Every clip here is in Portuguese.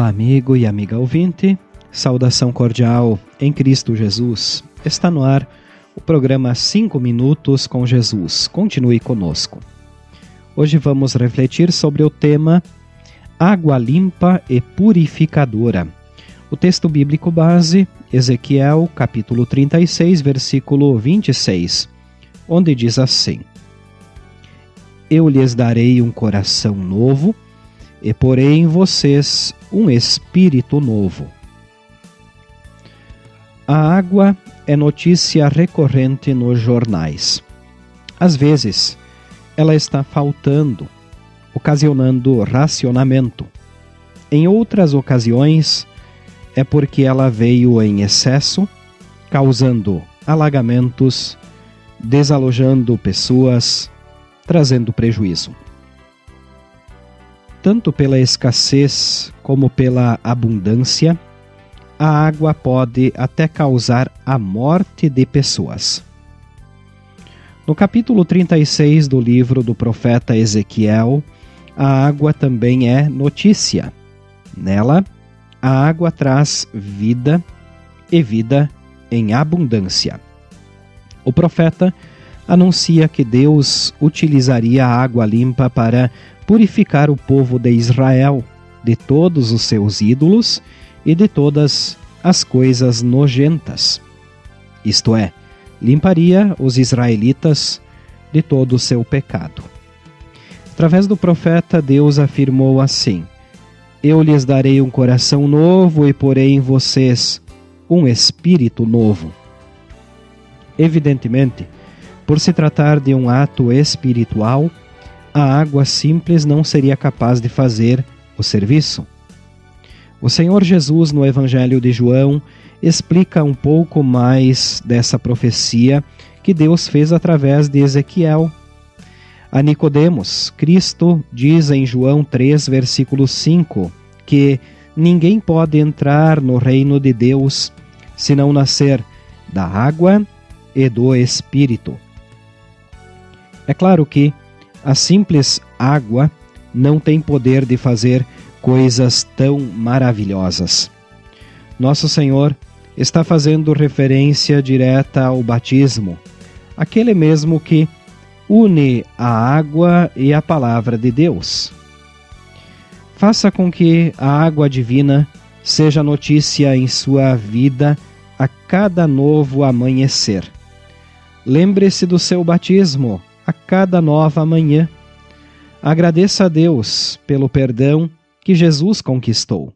amigo e amiga ouvinte. Saudação cordial em Cristo Jesus. Está no ar o programa 5 Minutos com Jesus. Continue conosco. Hoje vamos refletir sobre o tema Água limpa e purificadora. O texto bíblico base, Ezequiel, capítulo 36, versículo 26, onde diz assim: Eu lhes darei um coração novo e porei em vocês um espírito novo. A água é notícia recorrente nos jornais. Às vezes, ela está faltando, ocasionando racionamento. Em outras ocasiões, é porque ela veio em excesso, causando alagamentos, desalojando pessoas, trazendo prejuízo tanto pela escassez como pela abundância, a água pode até causar a morte de pessoas. No capítulo 36 do livro do profeta Ezequiel, a água também é notícia. Nela, a água traz vida e vida em abundância. O profeta anuncia que Deus utilizaria a água limpa para purificar o povo de Israel de todos os seus ídolos e de todas as coisas nojentas. Isto é, limparia os israelitas de todo o seu pecado. Através do profeta, Deus afirmou assim: Eu lhes darei um coração novo e porei em vocês um espírito novo. Evidentemente, por se tratar de um ato espiritual, a água simples não seria capaz de fazer o serviço. O Senhor Jesus, no Evangelho de João, explica um pouco mais dessa profecia que Deus fez através de Ezequiel. A Nicodemos, Cristo diz em João 3, versículo 5, que ninguém pode entrar no reino de Deus se não nascer da água e do Espírito. É claro que a simples água não tem poder de fazer coisas tão maravilhosas. Nosso Senhor está fazendo referência direta ao batismo, aquele mesmo que une a água e a palavra de Deus. Faça com que a água divina seja notícia em sua vida a cada novo amanhecer. Lembre-se do seu batismo a cada nova manhã. Agradeça a Deus pelo perdão que Jesus conquistou.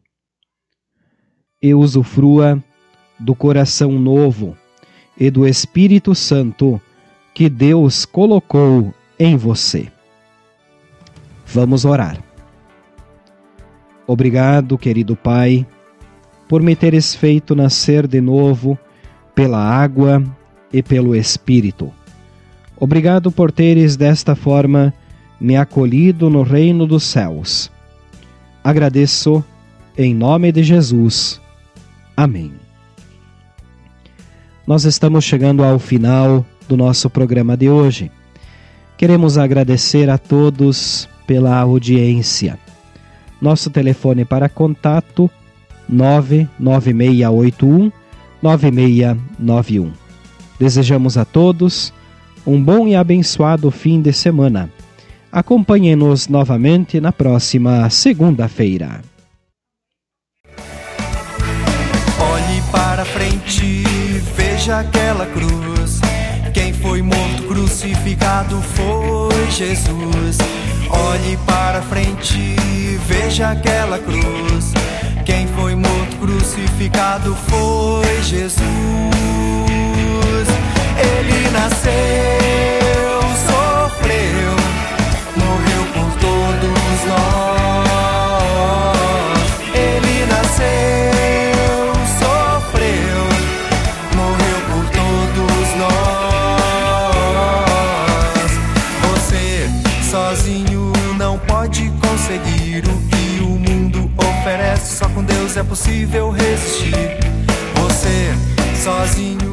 E usufrua do coração novo e do Espírito Santo que Deus colocou em você. Vamos orar. Obrigado, querido Pai, por me teres feito nascer de novo pela água e pelo Espírito Obrigado por teres desta forma me acolhido no reino dos céus. Agradeço em nome de Jesus. Amém. Nós estamos chegando ao final do nosso programa de hoje. Queremos agradecer a todos pela audiência. Nosso telefone para contato 99681 9691. Desejamos a todos um bom e abençoado fim de semana. Acompanhe-nos novamente na próxima segunda-feira. Olhe para frente, veja aquela cruz. Quem foi morto crucificado foi Jesus. Olhe para frente, veja aquela cruz. Quem foi morto crucificado foi Jesus. Ele nasceu. não pode conseguir o que o mundo oferece. Só com Deus é possível resistir. Você sozinho